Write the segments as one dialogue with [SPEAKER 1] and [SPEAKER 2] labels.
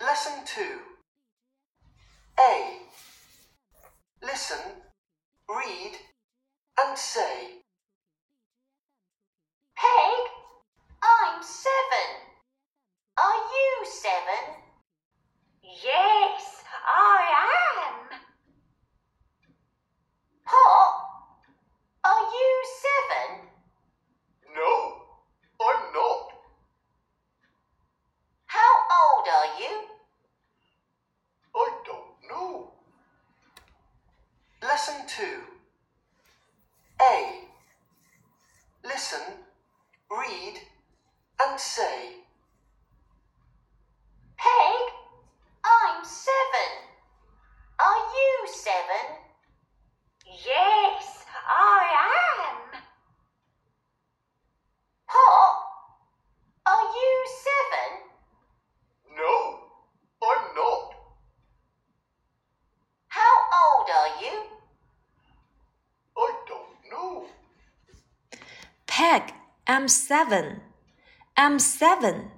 [SPEAKER 1] Lesson 2 A. Listen, read, and say.
[SPEAKER 2] Peg, I'm seven. Are you seven? Yes, I am. Pop, are you seven?
[SPEAKER 1] No, I'm not.
[SPEAKER 2] How old are you?
[SPEAKER 1] I don't know. Lesson 2 A. Listen, read, and say.
[SPEAKER 2] Peg, I'm seven. Are you seven? Yes, I am. Pop, are you seven?
[SPEAKER 1] No, I'm not.
[SPEAKER 2] How old are you?
[SPEAKER 1] I don't know.
[SPEAKER 3] Peg, I'm seven. I'm seven.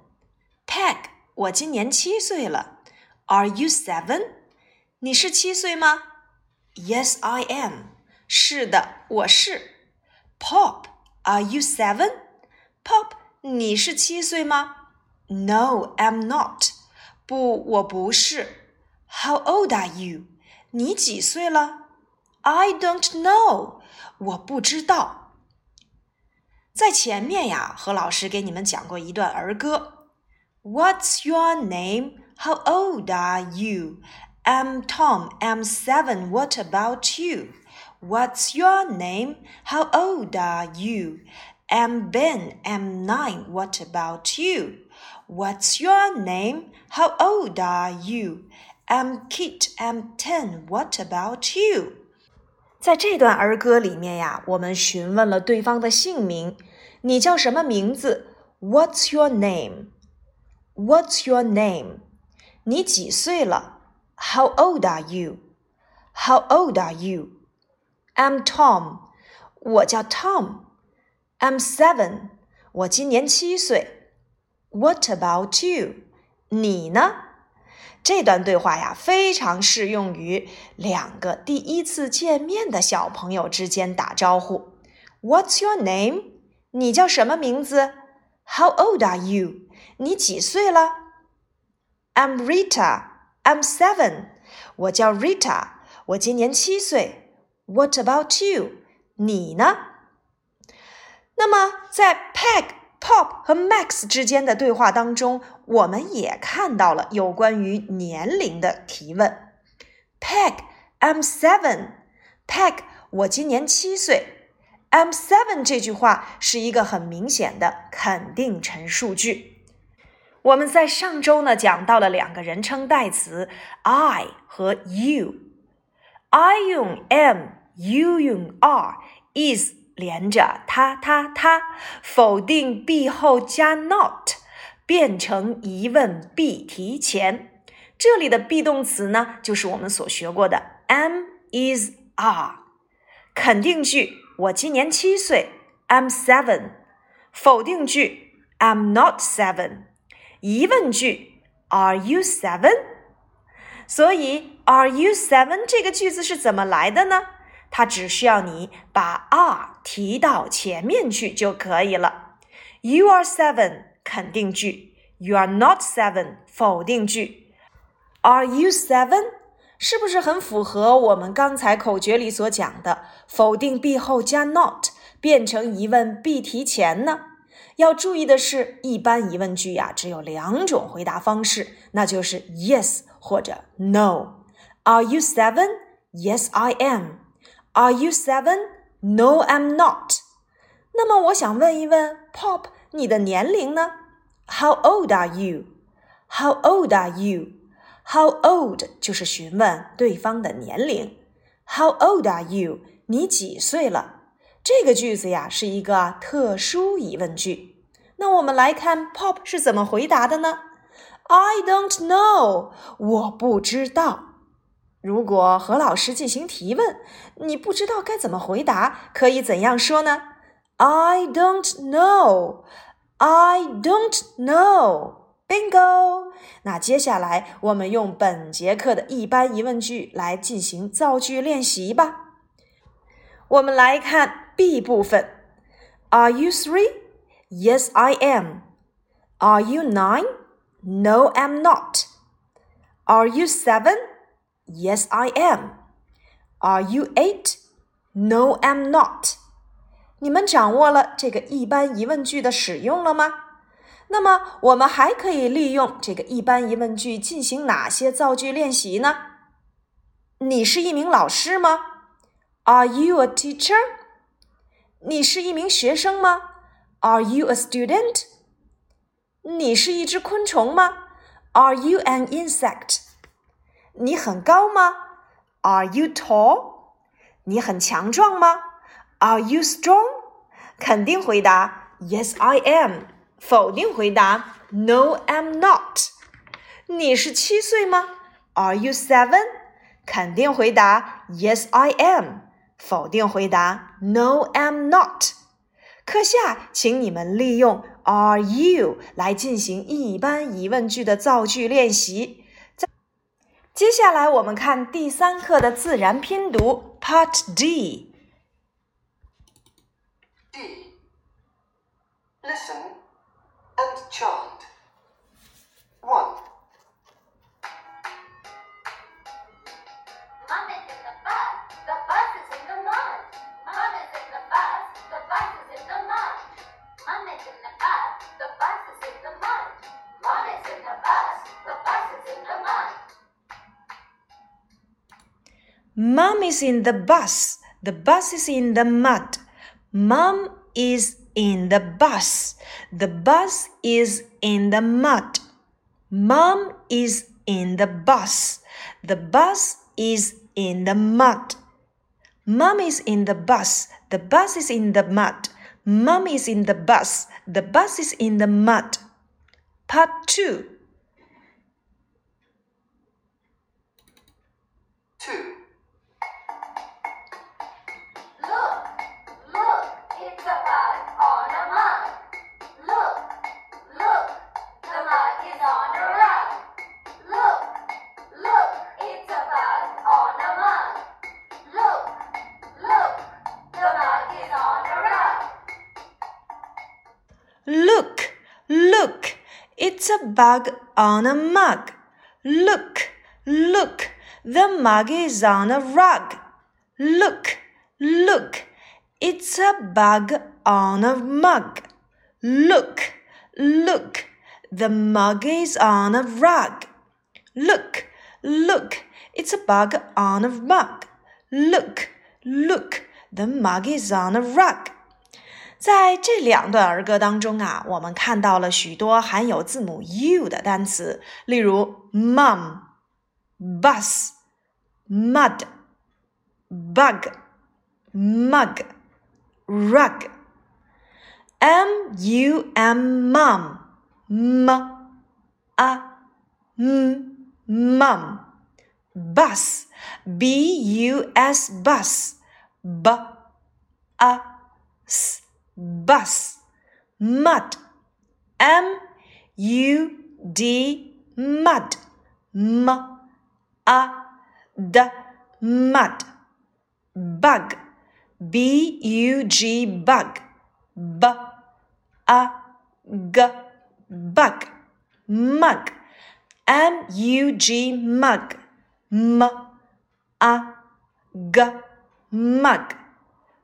[SPEAKER 3] Peg, 我今年七岁了。Are you seven? 你是七岁吗？Yes, I am. 是的，我是。Pop, are you seven? Pop, 你是七岁吗？No, I'm not. 不，我不是。How old are you? 你几岁了？I don't know. 我不知道。 在前面呀，何老师给你们讲过一段儿歌。What's your name? How old are you? I'm Tom. I'm seven. What about you? What's your name? How old are you? I'm Ben. I'm nine. What about you? What's your name? How old are you? I'm Kit. I'm ten. What about you? 在这段儿歌里面呀，我们询问了对方的姓名， 你叫什么名字？What's your name? What's your name? 你几岁了？How old are you? How old are you? I'm Tom. 我叫 Tom. I'm seven. 我今年七岁。What about you? 你呢？这段对话呀，非常适用于两个第一次见面的小朋友之间打招呼。What's your name？ 你叫什么名字？How old are you？你几岁了？I'm Rita. I'm seven. 我叫 Rita. 我今年七岁。What about you？你呢？那么在 Peg、Pop 和 Max 之间的对话当中，我们也看到了有关于年龄的提问。Peg, I'm seven. Peg，我今年七岁。 I'm seven 这句话是一个很明显的肯定陈述句。我们在上周呢讲到了两个人称代词 I 和 you。I 用 am，you 用 are，is 连着他他他，否定 be 后加 not，变成疑问 be 提前。这里的 be 动词呢，就是我们所学过的 am is are。肯定句：我今年七岁，I'm seven。否定句：I'm not seven。疑问句：Are you seven？所以，Are you seven 这个句子是怎么来的呢？它只需要你把 are 提到前面去就可以了。You are seven 肯定句，You are not seven 否定句。Are you seven？是不是很符合我们刚才口诀里所讲的否定 be 后加 not 变成疑问 be 提前呢？要注意的是，一般疑问句呀只有两种回答方式，那就是 yes 或者 no。Are you seven? Yes, I am. Are you seven? No, I'm not. 那么我想问一问 Pop，你的年龄呢？How old are you? How old are you? How old 就是询问对方的年龄。How old are you? 你几岁了？这个句子呀是一个特殊疑问句。那我们来看 Pop 是怎么回答的呢？I don't know，我不知道。如果和老师进行提问，你不知道该怎么回答，可以怎样说呢？I don't know. I don't know. Bingo！那接下来我们用本节课的一般疑问句来进行造句练习吧。我们来看 B 部分：Are you three? Yes, I am. Are you nine? No, I'm not. Are you seven? Yes, I am. Are you eight? No, I'm not. 你们掌握了这个一般疑问句的使用了吗？ 那么我们还可以利用这个一般疑问句进行哪些造句练习呢？你是一名老师吗？Are you a teacher？你是一名学生吗？Are you a student？你是一只昆虫吗？Are you an insect？你很高吗？Are you tall？你很强壮吗？Are you strong？肯定回答 Yes, I am。否定回答 No, I'm not。你是七岁吗？Are you seven？肯定回答 Yes, I am。否定回答 No, I'm not。课下，请你们利用 Are you 来进行一般疑问句的造句练习。接下来我们看第三课的自然拼读 Part D。
[SPEAKER 1] D. Listen and chant. 1.
[SPEAKER 2] Mom is in the bus. The bus is in the mud. Mom is in the bus. The bus is in the mud. Mom is in the bus. The bus is in the mud. Mom is in the bus. The bus is in the mud.
[SPEAKER 3] Mom is in the bus. The bus is in the mud. Mom is in the bus. The bus is in the mud. Mom is in the bus. The bus is in the mud. Mom is in the bus. The bus is in the mud. Mom is in the bus. The bus is in the mud. Part 2.
[SPEAKER 1] 2.
[SPEAKER 2] Look, look, it's a bug on a mug. Look, look, the mug is on a rug. Look, look, it's a bug on a mug. Look, look, the mug is on a rug.
[SPEAKER 3] Look, look, it's a bug on a mug. Look, look, the mug is on a rug. 在这两段儿歌当中啊，我们看到了许多含有字母 u 的单词，例如 mum、bus、mud、bug、mug、rug。m u m mum m a m mum bus b u s bus b a s bus. Mud. M u d mud. M a d mud. Bug. B u g bug. B a g bug. Mug. M u g mug. M a g mug.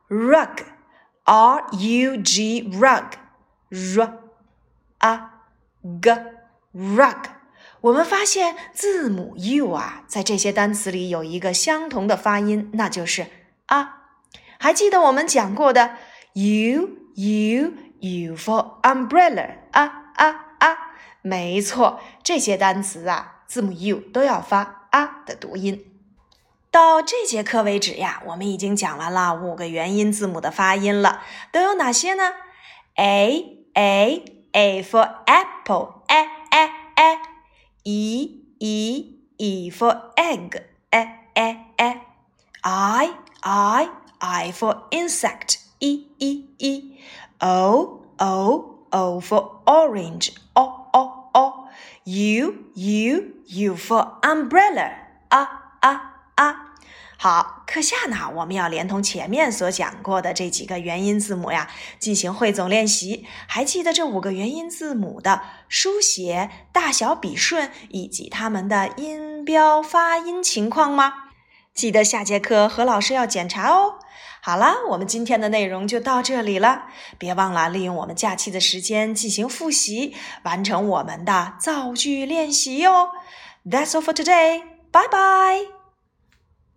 [SPEAKER 3] Rug r u g rug r a g rug。我们发现字母 u 啊，在这些单词里有一个相同的发音，那就是啊。还记得我们讲过的 u u u for umbrella 啊啊啊，没错，这些单词啊，字母 u 都要发啊的读音。到这节课为止呀，我们已经讲完了五个元音字母的发音了，都有哪些呢？a a a for apple a a a e e e for egg a a a i i i for insect e e e o o o for orange o o o U U U for umbrella 啊啊啊！好，课下呢，我们要连同前面所讲过的这几个元音字母呀，进行汇总练习。还记得这五个元音字母的书写、大小、笔顺以及它们的音标、发音情况吗？记得下节课何老师要检查哦。好了，我们今天的内容就到这里了，别忘了利用我们假期的时间进行复习，完成我们的造句练习哟。That's all for today. Bye bye.